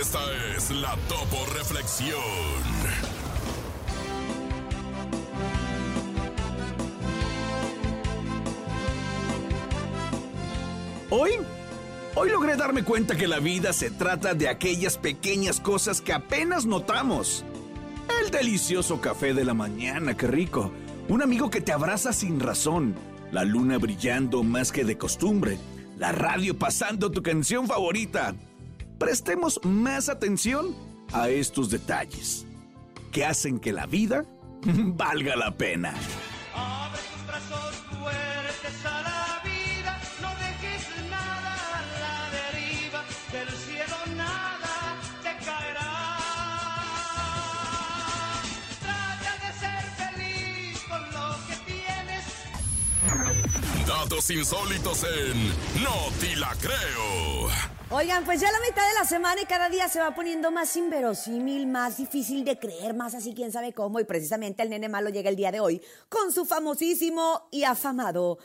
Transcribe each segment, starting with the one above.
Esta es la Topo Reflexión. Hoy, hoy logré darme cuenta que la vida se trata de aquellas pequeñas cosas que apenas notamos. El delicioso café de la mañana, qué rico. Un amigo que te abraza sin razón. La luna brillando más que de costumbre. La radio pasando tu canción favorita. Prestemos más atención a estos detalles que hacen que la vida valga la pena. Datos insólitos en No Te La Creo. Oigan, pues ya la mitad de la semana y cada día se va poniendo más inverosímil, más difícil de creer, más así quién sabe cómo. Y precisamente el nene malo llega el día de hoy con su famosísimo y afamado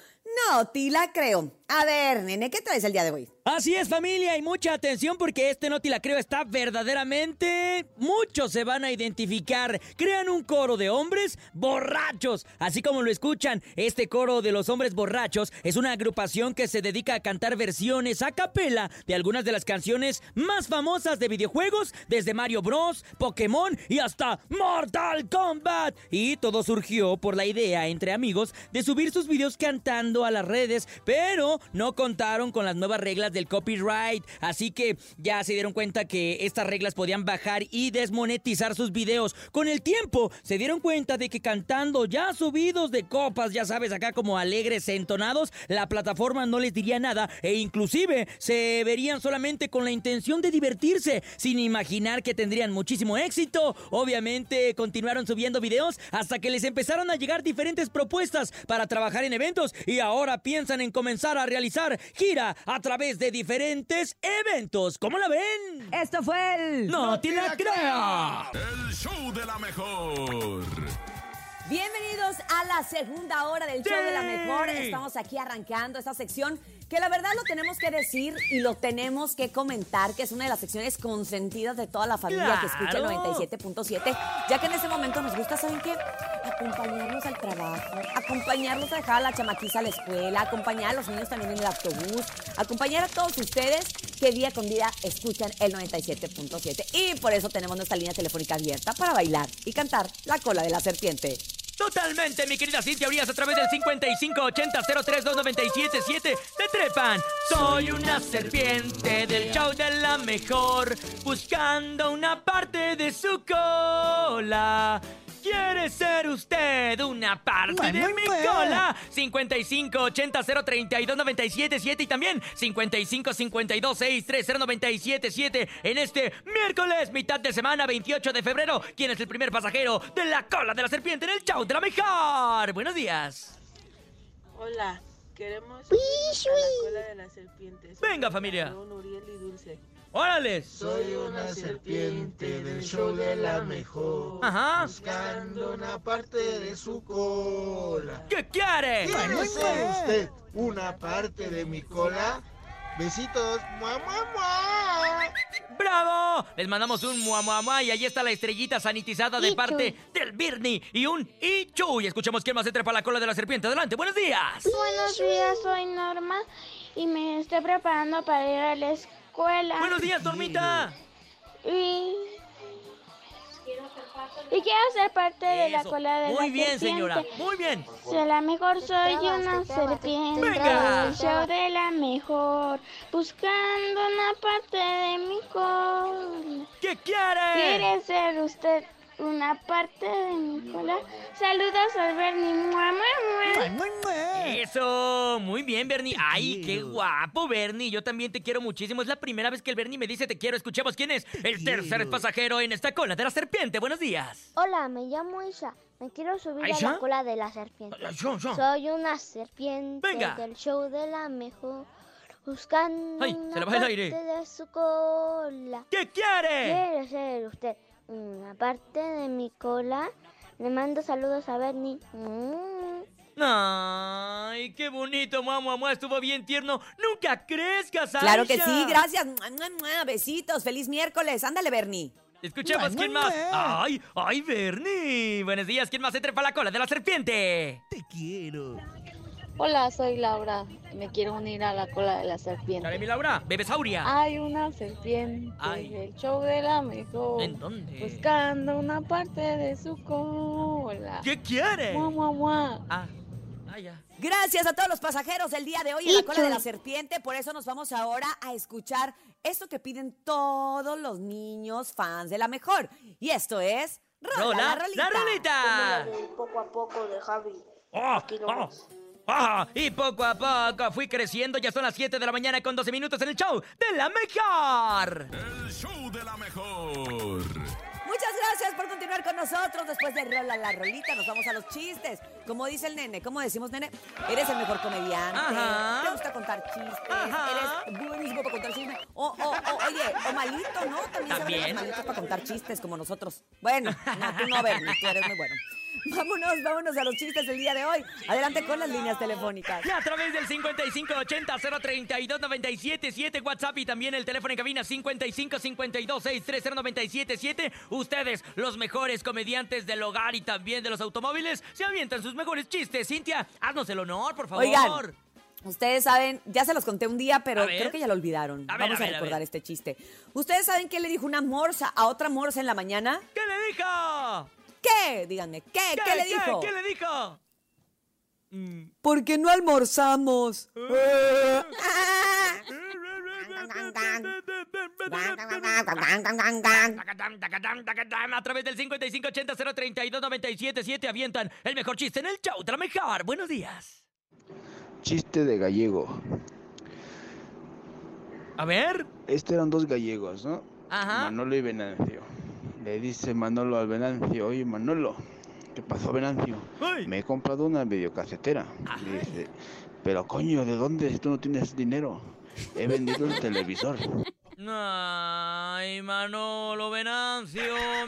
No te la creo. A ver, nene, ¿qué traes el día de hoy? Así es familia y mucha atención porque este no te la creo está verdaderamente... Muchos se van a identificar. Crean un coro de hombres borrachos. Así como lo escuchan, este coro de los hombres borrachos es una agrupación que se dedica a cantar versiones a capela de algunas de las canciones más famosas de videojuegos, desde Mario Bros, Pokémon y hasta Mortal Kombat. Y todo surgió por la idea entre amigos de subir sus videos cantando a las redes, pero no contaron con las nuevas reglas del copyright, así que ya se dieron cuenta que estas reglas podían bajar y desmonetizar sus videos. Con el tiempo se dieron cuenta de que cantando ya subidos de copas, ya sabes, acá como alegres entonados, la plataforma no les diría nada e inclusive se verían solamente con la intención de divertirse, sin imaginar que tendrían muchísimo éxito. Obviamente continuaron subiendo videos hasta que les empezaron a llegar diferentes propuestas para trabajar en eventos y ahora piensan en comenzar a realizar gira a través de diferentes eventos. ¿Cómo la ven? Esto fue el... ¡No te la crea! El show de la mejor. Bienvenidos a la segunda hora del show de la mejor. Estamos aquí arrancando esta sección que la verdad lo tenemos que decir y lo tenemos que comentar, que es una de las secciones consentidas de toda la familia que escucha el ¡Claro! 97.7, ya que en ese momento nos gusta, ¿saben qué? Acompañarnos al trabajo, acompañarnos a dejar a la chamaquiza a la escuela, acompañar a los niños también en el autobús, acompañar a todos ustedes que día con día escuchan el 97.7. Y por eso tenemos nuestra línea telefónica abierta para bailar y cantar la cola de la serpiente. Totalmente, mi querida Cintia Urias, a través del 5580-032977 te trepan. Soy una serpiente del show de la mejor, buscando una parte de su cola. ¿Quiere ser usted una parte de mi cola? 5580-032-977 y también 5552-630-977 en este miércoles, mitad de semana, 28 de febrero. ¿Quién es el primer pasajero de la cola de la serpiente en el show de la mejor? Buenos días. Hola, queremos a la cola de la serpiente. Venga, familia. Uriel y Dulce. ¡Órale! Soy una serpiente del show de la mejor. Ajá. Buscando una parte de su cola. ¿Qué quiere? ¿Quiere ser usted una parte de mi cola? Besitos. ¡Mua, mua, mua! ¡Bravo! Les mandamos un mua mua mua y ahí está la estrellita sanitizada de parte del Birni y un Ichu. Y escuchemos quién más se trepa la cola de la serpiente. Adelante, buenos días. Buenos días, soy Norma y me estoy preparando para ir a la escuela. Buenos días, Normita. Y... y quiero ser parte de la cola de la Muy bien, serpiente. señora. Muy bien. De la mejor soy una serpiente Venga. show de la mejor, buscando una parte de mi cola. ¿Qué quiere? ¿Quiere ser usted una parte de mi cola? Saludos al Bernie. Mua, mua, mua. Eso, muy bien, Bernie. Ay, qué guapo, Bernie. Yo también te quiero muchísimo. Es la primera vez que el Bernie me dice te quiero. Escuchemos quién es el tercer pasajero en esta cola de la serpiente. Buenos días. Hola, me llamo Isa. Me quiero subir ¿Aisha? a la cola de la serpiente. Ay, yo, yo. Soy una serpiente Venga. del show de la mejor. Buscando Ay, se una le va el parte aire. de su cola. ¿Qué quiere? ¿Quiere ser usted una parte de mi cola? Le mando saludos a Bernie. Mm. Ay, qué bonito, mamá, mamá, estuvo bien tierno. Nunca crezcas, Aisha. Claro que sí, gracias. Besitos, feliz miércoles. Ándale, Bernie. Escuchemos, ¿quién más? ¡Ay, ay, Bernie! Buenos días, ¿quién más se trepa la cola de la serpiente? Te quiero. Hola, soy Laura. Me quiero unir a la cola de la Dale, serpiente. mi Laura, bebesauria. Hay una serpiente Ay. el show de la mejor. ¿En dónde? Buscando una parte de su cola. ¿Qué quiere? Mua, mua, mua. Ah, ah, ya. Gracias a todos los pasajeros del día de hoy en la cola de la serpiente. Por eso nos vamos ahora a escuchar esto que piden todos los niños fans de la mejor. Y esto es. Rola, Rola, la rolita. la rolita. Poco a poco de Javi. Oh, Aquí oh, ah, y poco a poco fui creciendo. Ya son las 7 de la mañana con 12 minutos en el show de la mejor. El show de la mejor. Muchas gracias por continuar con nosotros. Después de Rola la Rolita, nos vamos a los chistes. Como dice el nene, ¿cómo decimos, nene? Eres el mejor comediante. Ajá. Te gusta contar chistes. Ajá. Eres buenísimo para contar chistes. O, o, o, oye, o malito, ¿no? También, También. malitos para contar chistes como nosotros. Bueno, no, tú no, Bernie, tú eres muy bueno. Vámonos, vámonos a los chistes del día de hoy. Adelante con las líneas telefónicas. Y a través del 5580-032-977, WhatsApp y también el teléfono en cabina 5552-630-977. Ustedes, los mejores comediantes del hogar y también de los automóviles, se avientan sus mejores chistes. Cintia, haznos el honor, por favor. Oigan, Ustedes saben, ya se los conté un día, pero creo que ya lo olvidaron. A ver, Vamos a a, ver, a recordar este chiste. ¿Ustedes saben qué le dijo una morsa a otra morsa en la mañana? ¿Qué le dijo? ¿Qué? Díganme, ¿qué? ¿Qué, le dijo? ¿Qué le dijo? Mm. ¿Por qué no almorzamos? Tacatán. A través del 5580-032-977 avientan el mejor chiste en el show de la mejor. Buenos días. Chiste de gallego. A ver. Estos eran dos gallegos, ¿no? Ajá. Manolo y Venancio. Le dice Manolo al Venancio, oye Manolo, ¿qué pasó Venancio? Ay. Me he comprado una videocasetera. Le dice, pero coño, ¿de dónde tú no tienes dinero? He vendido el televisor. Ay, Manolo Venancio,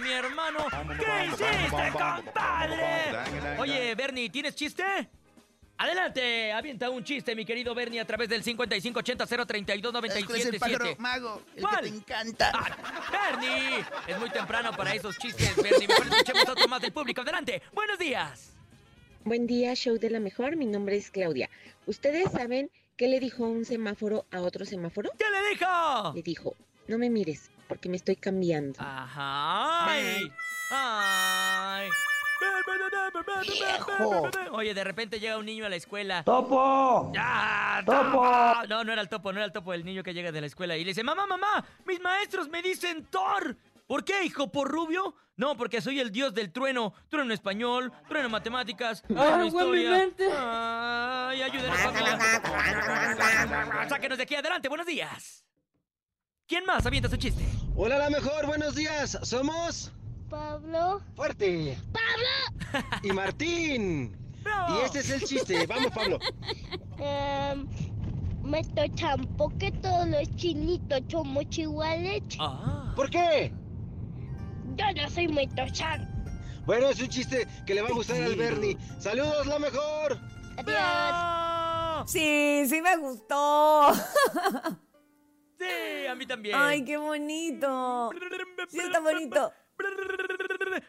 mi hermano. ¿Qué hiciste, compadre? Oye, Bernie, ¿tienes chiste? Adelante, avienta un chiste, mi querido Bernie, a través del 5580-032-977. mago? el que ¿Cuál? te encanta. Ah, Bernie, es muy temprano para esos chistes, Bernie. Mejor escuchemos otro más del público. Adelante, buenos días. Buen día, show de la mejor. Mi nombre es Claudia. ¿Ustedes saben qué le dijo un semáforo a otro semáforo? ¿Qué le dijo? Le dijo, no me mires, porque me estoy cambiando. Ajá. Ay. Ay. Oye, de repente llega un niño a la escuela. ¡Topo! ¡Ah, ¡Topo! No, no era el topo, no era el topo, el niño que llega de la escuela. Y le dice, mamá, mamá, mis maestros me dicen Thor. ¿Por qué, hijo? ¿Por rubio? No, porque soy el dios del trueno. Trueno español, trueno historia. trueno historia. Ay, ayúdenos, familia. Sáquenos de aquí adelante, buenos días. ¿Quién más avienta su chiste? Hola, la mejor, buenos días. Somos Pablo. Fuerte ¡Pablo! y Martín. ¡Bravo! Y este es el chiste. Vamos, Pablo. Em, me tochan porque todos los chinitos somos iguales. Ah. ¿Por qué? Yo no soy muy tochan. Bueno, es un chiste que le va a gustar al Bernie. Saludos, la mejor. Adiós. Sí, sí me gustó. Sí, a mí también. Ay, qué bonito. Sí, está bonito.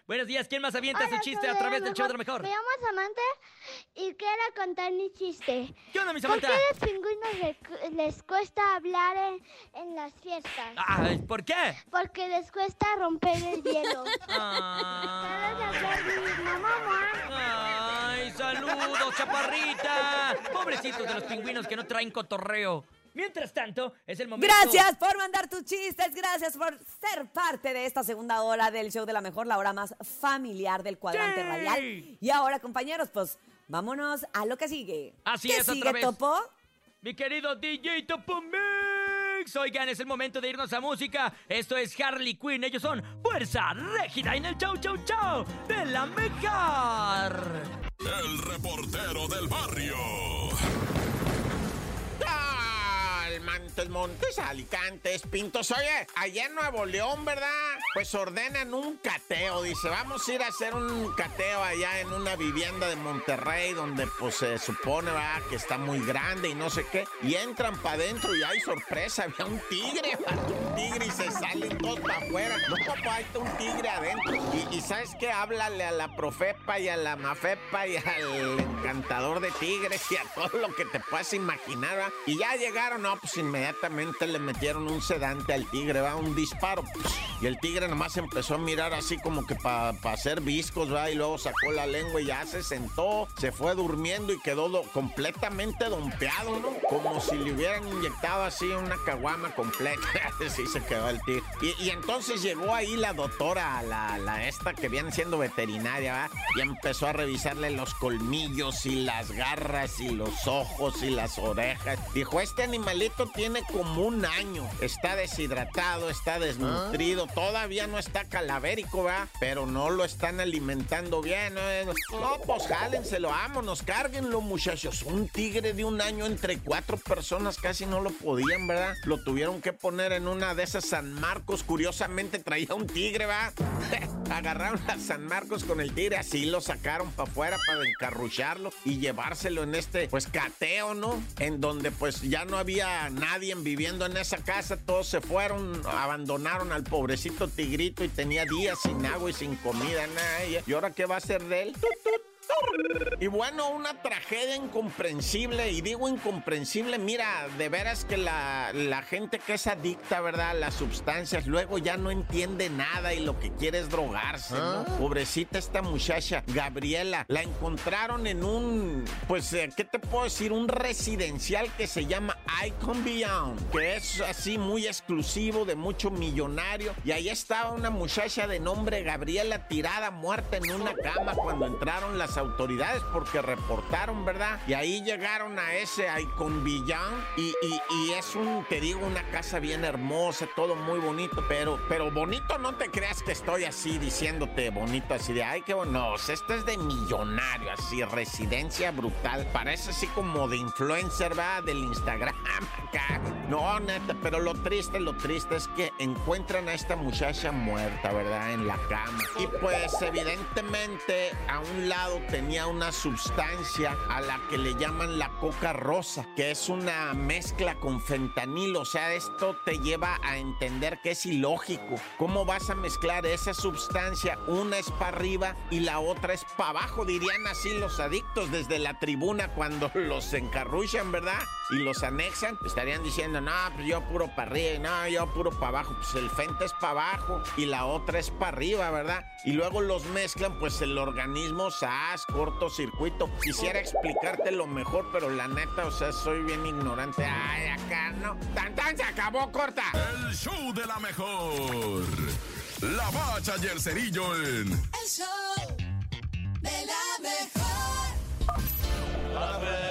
Buenos días, ¿quién más avienta su chiste a través del show de la mejor? Me llamo Samantha y quiero contar mi chiste. ¿Qué onda, mi ¿Por qué Samantha? a los pingüinos les cuesta hablar en, en las fiestas? Ay, ¿Por qué? Porque les cuesta romper el hielo. Ah. Ay, saludos, chaparrita. Pobrecitos de los pingüinos que no traen cotorreo. Mientras tanto, es el momento. Gracias por mandar tus chistes, gracias por ser parte de esta segunda hora del show de la mejor, la hora más familiar del cuadrante Sí. radial. Y ahora, compañeros, pues vámonos a lo que sigue. Así ¿Qué es, otra sigue, vez. Topo? Mi querido DJ Topo Mix. Oigan, es el momento de irnos a música. Esto es Harley Quinn. Ellos son Fuerza Régida en el Chau Chau Chau de la Mejor. El reportero del barrio. Montes, Montes, Alicantes, Pintos. Oye, allá en Nuevo León, ¿verdad? Pues ordenan un cateo. Dice, vamos a ir a hacer un cateo allá en una vivienda de Monterrey donde pues se supone, ¿verdad? Que está muy grande y no sé qué. Y entran para adentro y hay sorpresa. Había un tigre, ¿verdad? un tigre y se salen todos para afuera. No, papá, hay un tigre adentro. Y, y ¿sabes qué? Háblale a la profepa y a la mafepa y al encantador de tigres y a todo lo que te puedas imaginar, ¿verdad? Y ya llegaron, no, pues inmediatamente le metieron un sedante al tigre, va, un disparo. Y el tigre nomás empezó a mirar así como que para hacer viscos, va, y luego sacó la lengua y ya se sentó, se fue durmiendo y quedó do- completamente dompeado, ¿no? Como si le hubieran inyectado así una caguama completa. así se quedó el tigre. Y, y entonces llegó ahí la doctora, la, la esta que viene siendo veterinaria, ¿va? Y empezó a revisarle los colmillos y las garras y los ojos y las orejas. Dijo, este animalito tiene como un año. Está deshidratado, está desnutrido, todavía no está calavérico, ¿va? Pero no lo están alimentando bien. ¿no? No, pues jálenselo, vámonos, cárguenlo, muchachos. Un tigre de un año entre cuatro personas casi no lo podían, ¿verdad? Lo tuvieron que poner en una de esas San Marcos. Curiosamente traía un tigre, ¿va? Agarraron a San Marcos con el tigre, así lo sacaron para afuera para encarrucharlo y llevárselo en este, pues, cateo, ¿no? En donde, pues, ya no había nadie viviendo en esa casa, todos se fueron, abandonaron al pobrecito tigrito y tenía días sin agua y sin comida, nada. ¿Y- ¿Y ahora qué va a hacer de él? Y bueno, una tragedia incomprensible, y digo incomprensible, mira, de veras que la, la gente que es adicta, ¿verdad? A las sustancias, luego ya no entiende nada y lo que quiere es drogarse, ¿no? Pobrecita esta muchacha, Gabriela, la encontraron en un, pues, eh, ¿qué te puedo decir? Un residencial que se llama Icon Beyond, que es así muy exclusivo, de mucho millonario, y ahí estaba una muchacha de nombre Gabriela tirada, muerta en una cama cuando entraron las autoridades porque reportaron, ¿verdad? Y ahí llegaron a ese Icon Villán y, y- es un, te digo, una casa bien hermosa, todo muy bonito, pero, pero bonito no te creas que estoy así diciéndote bonito, así de, ay, qué bueno. No, es de millonario, así, residencia brutal. Parece así como de influencer, ¿verdad? Del Instagram acá. No, neta, pero lo triste, lo triste es que encuentran a esta muchacha muerta, ¿verdad? En la cama. Y pues evidentemente a un lado tenía una sustancia a la que le llaman la coca rosa, que es una mezcla con fentanilo. O sea, esto te lleva a entender que es ilógico. ¿Cómo vas a mezclar esa sustancia? Una es para arriba y la otra es para abajo, dirían así los adictos desde la tribuna cuando los encarruchan, ¿verdad? Y los anexan, estarían diciendo, no, pues yo puro para arriba, y no, yo puro para abajo. Pues el fenta es para abajo y la otra es para arriba, ¿verdad? Y luego los mezclan, pues el organismo, ¡zas! cortocircuito. Quisiera explicártelo mejor, pero la neta, o sea, soy bien ignorante. Ay, acá no. ¡Tan, tan! ¡Se acabó, corta! El show de la mejor. La bacha y el cerillo en. El show de la mejor. ¡La bacha!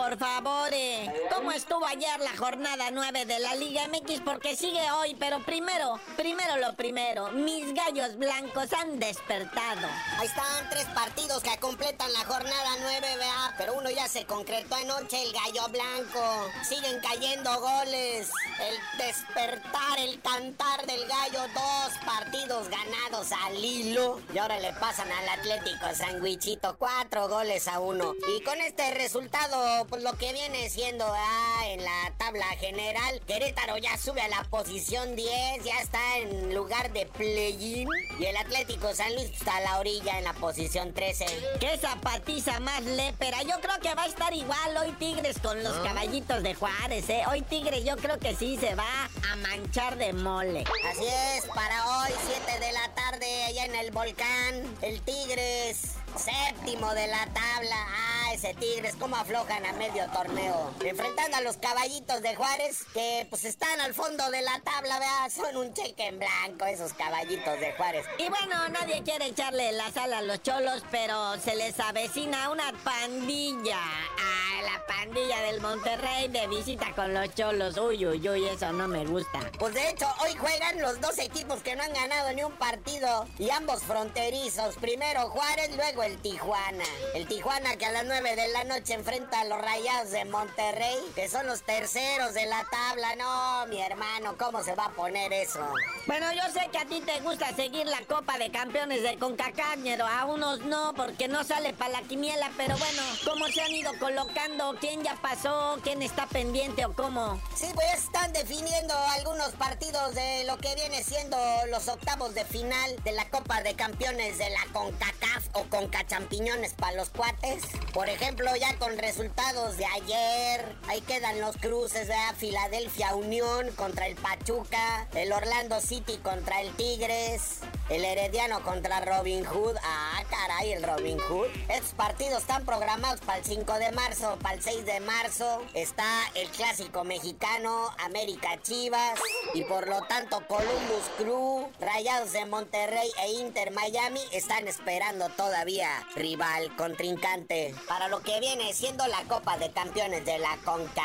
Por favor, eh, ¿cómo estuvo ayer la jornada 9 de la Liga MX? Porque sigue hoy, pero primero, primero lo primero, mis gallos blancos han despertado. Ahí están tres partidos que completan la jornada 9, vea, pero uno ya se concretó anoche, el gallo blanco. Siguen cayendo goles. El despertar, el cantar del gallo, dos partidos ganados al hilo. Y ahora le pasan al Atlético Sandwichito, cuatro goles a uno. Y con este resultado, pues lo que viene siendo ah, en la tabla general, Querétaro ya sube a la posición 10, ya está en lugar de play-in. Y el Atlético San Luis está a la orilla en la posición 13. ¡Qué zapatiza más lépera! Yo creo que va a estar igual hoy Tigres con los caballitos de Juárez, ¿eh? Hoy Tigres yo creo que sí se va a manchar de mole. Así es, para hoy, 7 de la tarde, allá en el volcán, el Tigres, séptimo de la tabla. Ah, ese Tigres, cómo aflojan a medio torneo. Enfrentando a los caballitos de Juárez, que pues están al fondo de la tabla, vea, son un cheque en blanco esos caballitos de Juárez. Y bueno, nadie quiere echarle la sal a los cholos, pero se les avecina una pandilla. que la pandilla del Monterrey de visita con los cholos. Uy, uy, uy, eso no me gusta. Pues de hecho, hoy juegan los dos equipos que no han ganado ni un partido. Y ambos fronterizos. Primero Juárez, luego el Tijuana. El Tijuana que a las 9 de la noche enfrenta a los Rayados de Monterrey, que son los terceros de la tabla. No, mi hermano, ¿cómo se va a poner eso? Bueno, yo sé que a ti te gusta seguir la Copa de Campeones de CONCACAF, pero a unos no, porque no sale para la quiniela. Pero bueno, ¿cómo se han ido colocando? ¿Quién ya pasó? ¿Quién está pendiente o cómo? Sí, pues están definiendo algunos partidos de lo que viene siendo los octavos de final de la Copa de Campeones de la CONCACAF o CONCAChampiñones para los cuates. Por ejemplo, ya con resultados de ayer, ahí quedan los cruces de Filadelfia Unión contra el Pachuca, el Orlando City contra el Tigres, el Herediano contra Robin Hood. Ah, caray, el Robin Hood. Estos partidos están programados para el 5 de marzo, para el 6 de marzo. Está el clásico mexicano, América Chivas. Y por lo tanto, Columbus Crew, Rayados de Monterrey e Inter Miami están esperando todavía rival, contrincante. Para lo que viene siendo la Copa de Campeones de la CONCACAF.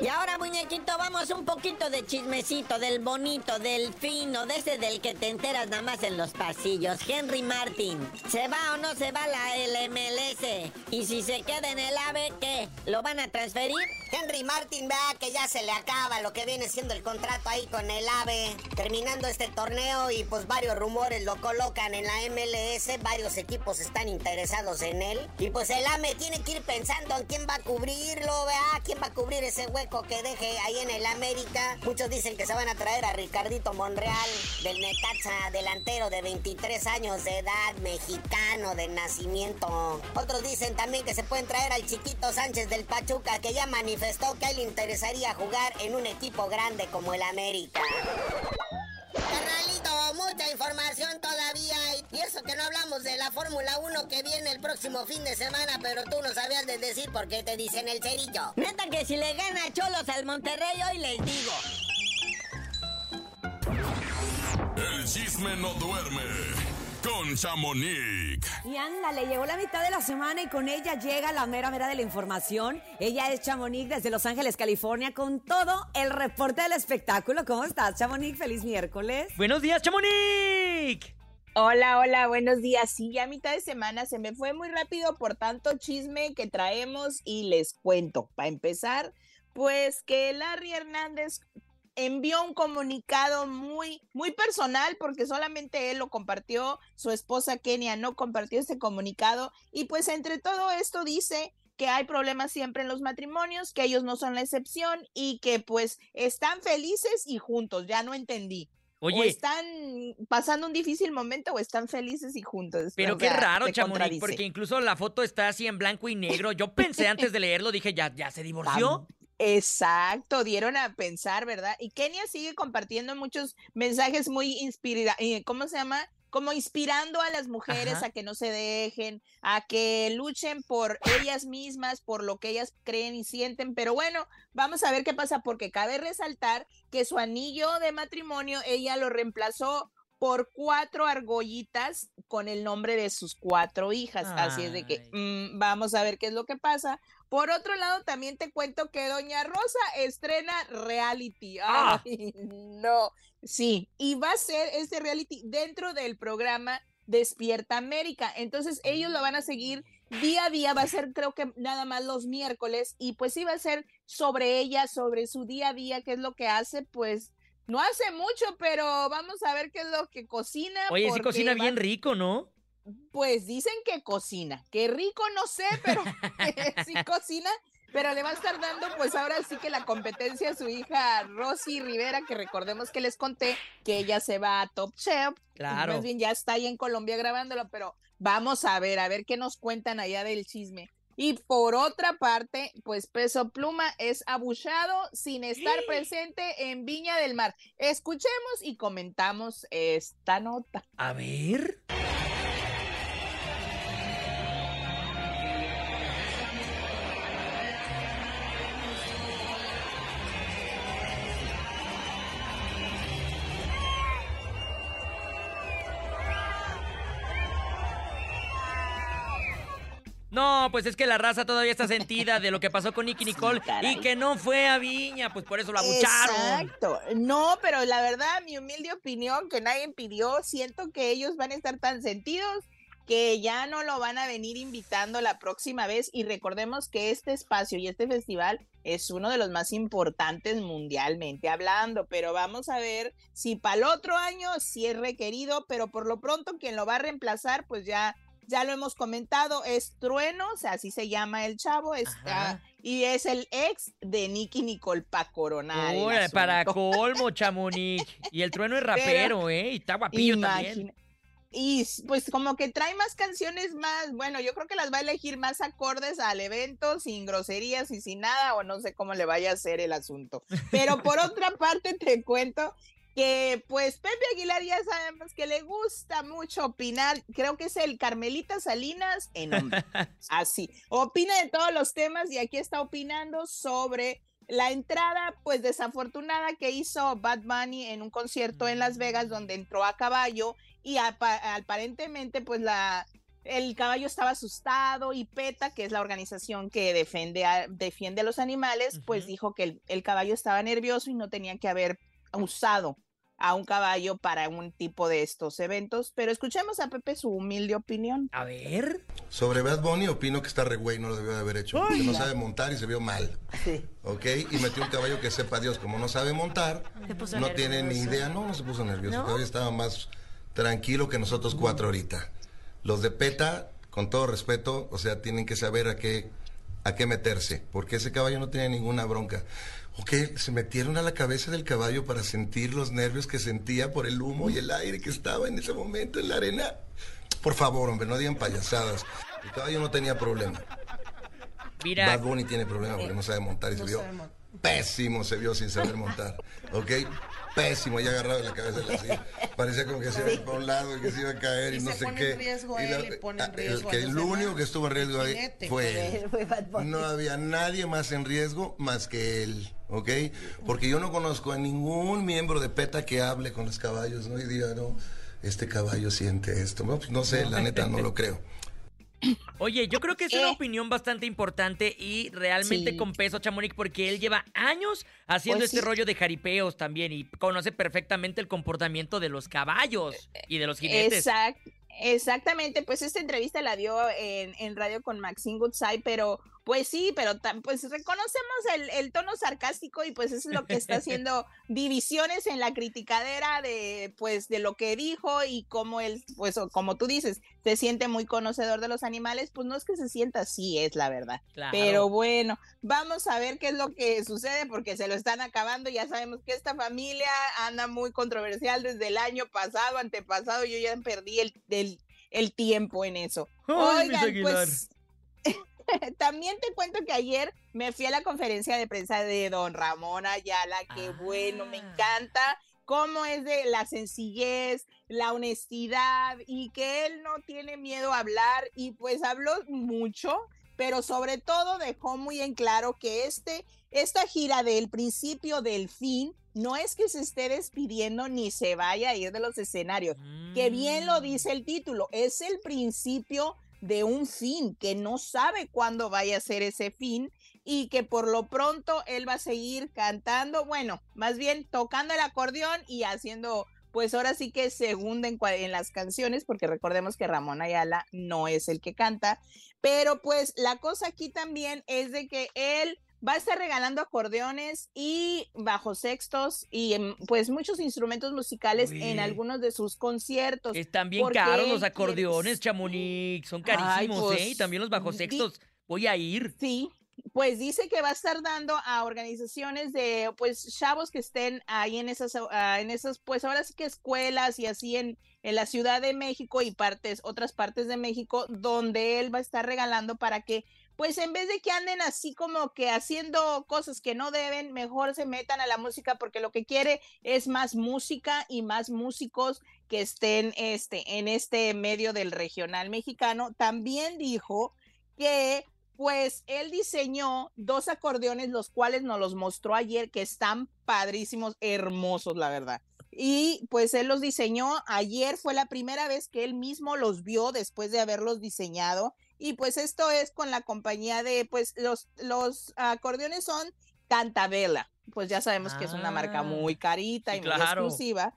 Y ahora, muñequito, vamos un poquito de chismecito, del bonito, del fino, de ese del que te enteras nada más en los pasillos. Henry Martin, ¿se va o no se va la LMLS? Y si se queda en el AVE, ¿qué? ¿Lo van a transferir? Henry Martin, vea que ya se le acaba lo que viene siendo el contrato ahí con el AVE. Terminando este torneo y pues varios rumores lo colocan en la MLS, varios equipos están interesados en él. Y pues el AME tiene que ir pensando en quién va a cubrirlo, vea, quién va a cubrir ese hueco que deje ahí en el América. Muchos dicen que se van a traer a Ricardito Monreal, del Necaxa, delantero de 23 años de edad, mexicano de nacimiento. Otros dicen también que se pueden traer al chiquito Sánchez del Pachuca, que ya manifestó que a él le interesaría jugar en un equipo grande como el América. Carnalito, mucha información todavía. Y eso que no hablamos de la Fórmula 1 que viene el próximo fin de semana, pero tú no sabías de decir por qué te dicen el cerillo. Neta que si le gana Cholos al Monterrey, hoy les digo. El chisme no duerme con Chamonix. Y ándale, llegó la mitad de la semana y con ella llega la mera mera de la información. Ella es Chamonix desde Los Ángeles, California, con todo el reporte del espectáculo. ¿Cómo estás, Chamonix? Feliz miércoles. Buenos días, Chamonix. Hola, hola, buenos días. Sí, ya mitad de semana se me fue muy rápido por tanto chisme que traemos y les cuento. Para empezar, pues que Larry Hernández envió un comunicado muy, muy personal porque solamente él lo compartió, su esposa Kenia no compartió este comunicado y pues entre todo esto dice que hay problemas siempre en los matrimonios, que ellos no son la excepción y que pues están felices y juntos, ya no entendí. Oye. O están pasando un difícil momento o están felices y juntos. Pero O qué raro, Chamonix, porque incluso la foto está así en blanco y negro. Yo pensé antes de leerlo, dije, ya, ya se divorció. Exacto, dieron a pensar, ¿verdad? Y Kenia sigue compartiendo muchos mensajes muy inspira, eh, ¿cómo se llama? Como inspirando a las mujeres Ajá. a que no se dejen, a que luchen por ellas mismas, por lo que ellas creen y sienten. Pero bueno, vamos a ver qué pasa, porque cabe resaltar que su anillo de matrimonio ella lo reemplazó por cuatro argollitas con el nombre de sus cuatro hijas. Así es de que mm, vamos a ver qué es lo que pasa. Por otro lado, también te cuento que Doña Rosa estrena reality. Ah. Ay, no. Sí, y va a ser este reality dentro del programa Despierta América. Entonces, ellos lo van a seguir día a día, va a ser creo que nada más los miércoles y pues sí va a ser sobre ella, sobre su día a día, qué es lo que hace, pues no hace mucho, pero vamos a ver qué es lo que cocina. Oye, sí cocina va- bien rico, ¿no? Pues dicen que cocina, que rico no sé, pero sí cocina, pero le va a estar dando pues ahora sí que la competencia a su hija Rosy Rivera, que recordemos que les conté que ella se va a Top Chef. Claro. Más bien ya está ahí en Colombia grabándolo, pero vamos a ver, a ver qué nos cuentan allá del chisme. Y por otra parte, pues Peso Pluma es abuchado sin estar presente en Viña del Mar. Escuchemos y comentamos esta nota. A ver. No, pues es que la raza todavía está sentida de lo que pasó con Nicky Nicole y que no fue a Viña, pues por eso la bucharon. Exacto. No, pero la verdad, mi humilde opinión, que nadie pidió, siento que ellos van a estar tan sentidos que ya no lo van a venir invitando la próxima vez. Y recordemos que este espacio y este festival es uno de los más importantes mundialmente hablando, pero vamos a ver si para el otro año sí es requerido, pero por lo pronto quien lo va a reemplazar, pues ya ya lo hemos comentado, es Trueno, o sea, así se llama el chavo, está, Ajá. y es el ex de Nicky Nicole para coronar. el Órale, para colmo, Chamonix. Y el trueno es rapero, ¿eh? Y está guapillo también. Imagina- Y s- pues como que trae más canciones más, bueno, yo creo que las va a elegir más acordes al evento, sin groserías y sin nada, o no sé cómo le vaya a hacer el asunto. Pero por otra parte te cuento que pues Pepe Aguilar ya sabemos que le gusta mucho opinar, creo que es el Carmelita Salinas en hombre. Así, opina de todos los temas y aquí está opinando sobre la entrada, pues desafortunada que hizo Bad Bunny en un concierto en Las Vegas donde entró a caballo y apa- aparentemente pues la el caballo estaba asustado y PETA, que es la organización que defiende a, defiende a los animales, pues dijo que el, el caballo estaba nervioso y no tenía que haber usado a un caballo para un tipo de estos eventos. Pero escuchemos a Pepe su humilde opinión. A ver. Sobre Bad Bunny opino que está re güey, no lo debió de haber hecho. Ay. Que no sabe montar y se vio mal. ¿Ok? Y metió un caballo que sepa Dios, como no sabe montar, Se puso no tiene ni idea. No, no se puso nervioso. ¿No? El caballo estaba más tranquilo que nosotros cuatro ahorita. Los de PETA, con todo respeto, o sea, tienen que saber a qué, a qué meterse, porque ese caballo no tiene ninguna bronca. Ok, se metieron a la cabeza del caballo para sentir los nervios que sentía por el humo y el aire que estaba en ese momento en la arena. Por favor, hombre, no digan payasadas. El caballo no tenía problema. Mira. Bad Bunny tiene problema porque no sabe montar y se vio pésimo, se vio sin saber montar. ¿Ok? Pésimo, ya agarrado de la cabeza de la silla. Parecía como que se iba para un lado y que se iba a caer y, Y no se sé pone qué. en riesgo Y él y pone en el riesgo que único que estuvo en riesgo ahí fue él. No había nadie más en riesgo más que él, ¿ok? Porque yo no conozco a ningún miembro de PETA que hable con los caballos, ¿no? Y diga, no, este caballo siente esto. No, pues no sé, la neta no lo creo. Oye, yo creo que es Eh. una opinión bastante importante y realmente Sí. con peso, Chamonix, porque él lleva años haciendo Pues este sí. rollo de jaripeos también y conoce perfectamente el comportamiento de los caballos y de los jinetes. Exact- exactamente, pues esta entrevista la dio en, en radio con Maxine Goodside, pero pues sí, pero pues reconocemos el, el tono sarcástico y pues eso es lo que está haciendo divisiones en la criticadera de pues de lo que dijo y como él, pues como tú dices, se siente muy conocedor de los animales, pues no es que se sienta así, es la verdad. Claro. Pero bueno, vamos a ver qué es lo que sucede porque se lo están acabando. Ya sabemos que esta familia anda muy controversial desde el año pasado, antepasado. Yo ya perdí el, el, el tiempo en eso. Ay, Oigan, pues también te cuento que ayer me fui a la conferencia de prensa de don Ramón Ayala, que bueno, me encanta cómo es de la sencillez, la honestidad y que él no tiene miedo a hablar y pues habló mucho, pero sobre todo dejó muy en claro que este, esta gira del principio del fin no es que se esté despidiendo ni se vaya a ir de los escenarios, que bien lo dice el título, es el principio de un fin, que no sabe cuándo vaya a ser ese fin y que por lo pronto él va a seguir cantando, bueno, más bien tocando el acordeón y haciendo, pues ahora sí que segunda en, en las canciones, porque recordemos que Ramón Ayala no es el que canta, pero pues la cosa aquí también es de que él va a estar regalando acordeones y bajos sextos y em, pues muchos instrumentos musicales en algunos de sus conciertos. Están bien caros los acordeones, Chamonix. Son Ay, carísimos, pues, ¿eh? Y también los bajos di- sextos. Voy a ir. Sí, pues dice que va a estar dando a organizaciones de pues chavos que estén ahí en esas ah, en esas pues ahora sí que escuelas y así en en la Ciudad de México y partes otras partes de México donde él va a estar regalando para que pues en vez de que anden así como que haciendo cosas que no deben, mejor se metan a la música porque lo que quiere es más música y más músicos que estén este en este medio del regional mexicano. También dijo que pues él diseñó dos acordeones, los cuales nos los mostró ayer, que están padrísimos, hermosos, la verdad. y pues él los diseñó. Ayer fue la primera vez que él mismo los vio después de haberlos diseñado. Y pues esto es con la compañía de, pues los, los acordeones son Cantabella. Pues ya sabemos que es una marca Ah, muy carita y muy exclusiva.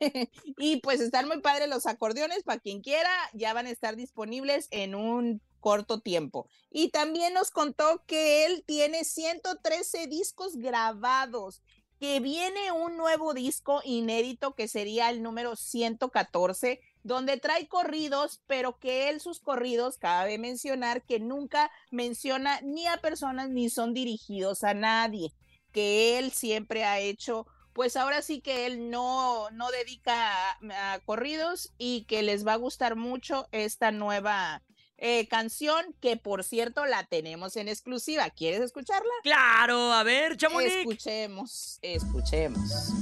y pues están muy padres los acordeones, para quien quiera, ya van a estar disponibles en un corto tiempo. Y también nos contó que él tiene 113 discos grabados, que viene un nuevo disco inédito que sería el número 114, donde trae corridos, pero que él sus corridos, cabe mencionar que nunca menciona ni a personas ni son dirigidos a nadie, que él siempre ha hecho pues ahora sí que él no, no dedica a, a corridos y que les va a gustar mucho esta nueva eh, canción que por cierto la tenemos en exclusiva. ¿Quieres escucharla? Claro, a ver, Chamonix. Escuchemos, escuchemos.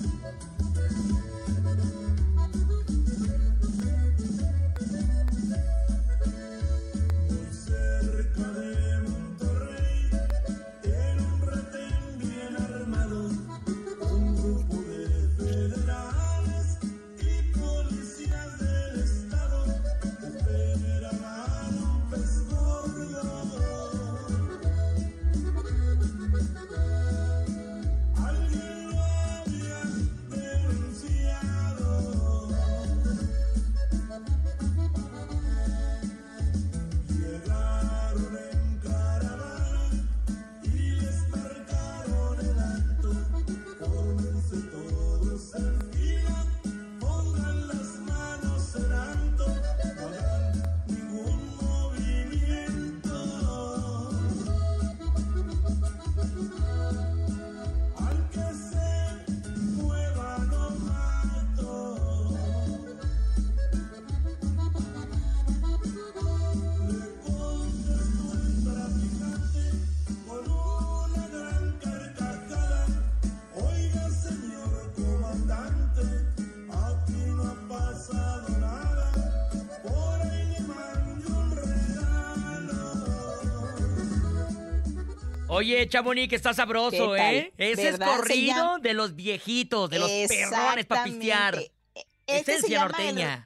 Oye, Chamonix, que está sabroso. ¿eh? Ese es corrido llama- de los viejitos, de los perrones para pistear. Este se Esencia llama el- norteña.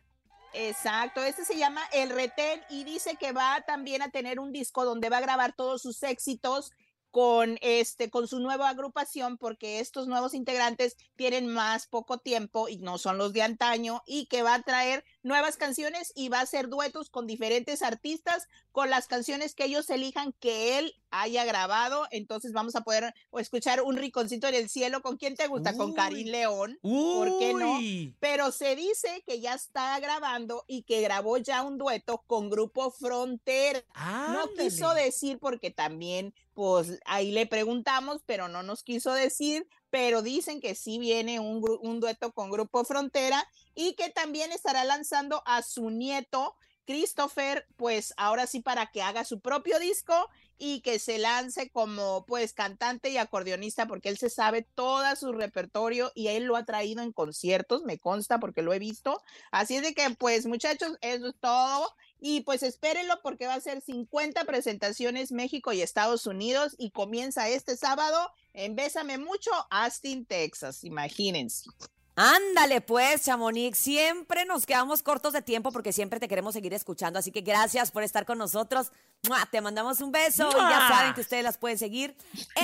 Exacto, este se llama El Retén y dice que va también a tener un disco donde va a grabar todos sus éxitos con este con su nueva agrupación porque estos nuevos integrantes tienen más poco tiempo y no son los de antaño y que va a traer nuevas canciones y va a hacer duetos con diferentes artistas con las canciones que ellos elijan que él haya grabado, entonces vamos a poder escuchar un riconcito en el cielo. Con quién te gusta con Karim León, ¿por qué no? Pero se dice que ya está grabando y que grabó ya un dueto con Grupo Frontera. No quiso decir porque también, pues ahí le preguntamos, pero no nos quiso decir, pero dicen que sí viene un, dueto con Grupo Frontera y que también estará lanzando a su nieto. Christopher, pues ahora sí para que haga su propio disco y que se lance como pues cantante y acordeonista porque él se sabe todo su repertorio y él lo ha traído en conciertos, me consta porque lo he visto. Así es de que pues muchachos, eso es todo y pues espérenlo porque va a ser 50 presentaciones México y Estados Unidos y comienza este sábado en Bésame Mucho, Austin, Texas, imagínense. Ándale pues, Chamonix, siempre nos quedamos cortos de tiempo porque siempre te queremos seguir escuchando, así que gracias por estar con nosotros. ¡Mua! Te mandamos un beso y ya saben que ustedes las pueden seguir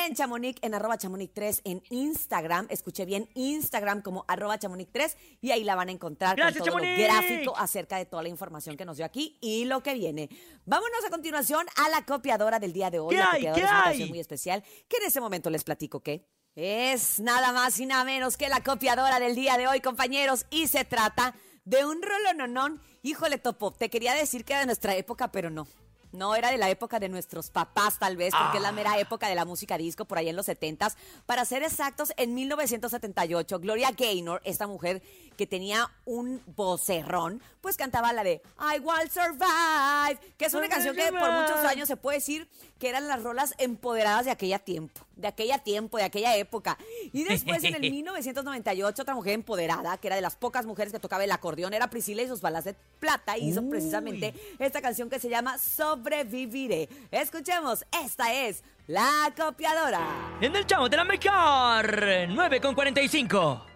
en Chamonix, en arroba Chamonix3 en Instagram. Escuché bien Instagram como arroba Chamonix3 y ahí la van a encontrar Gracias, con todo lo gráfico acerca de toda la información que nos dio aquí y lo que viene. Vámonos a continuación a la copiadora del día de hoy. ¿Qué la copiadora ¿Qué es una hay? canción muy especial que en ese momento les platico que es nada más y nada menos que la copiadora del día de hoy, compañeros, y se trata de un rolononón. Híjole, Topo, te quería decir que era de nuestra época, pero no. No, era de la época de nuestros papás, tal vez, porque es la mera época de la música disco, por ahí en los 70s. Para ser exactos, en 1978, Gloria Gaynor, esta mujer que tenía un vocerrón, pues cantaba la de I Will Survive, que es una canción que por muchos años se puede decir que eran las rolas empoderadas de aquella tiempo, de aquella tiempo, de aquella época. Y después en el 1998 otra mujer empoderada, que era de las pocas mujeres que tocaba el acordeón, era Priscila y sus balas de plata, y hizo Uy. precisamente esta canción que se llama Sobreviviré. Escuchemos, esta es La Copiadora. En el chavo de la mejor 9 con 45.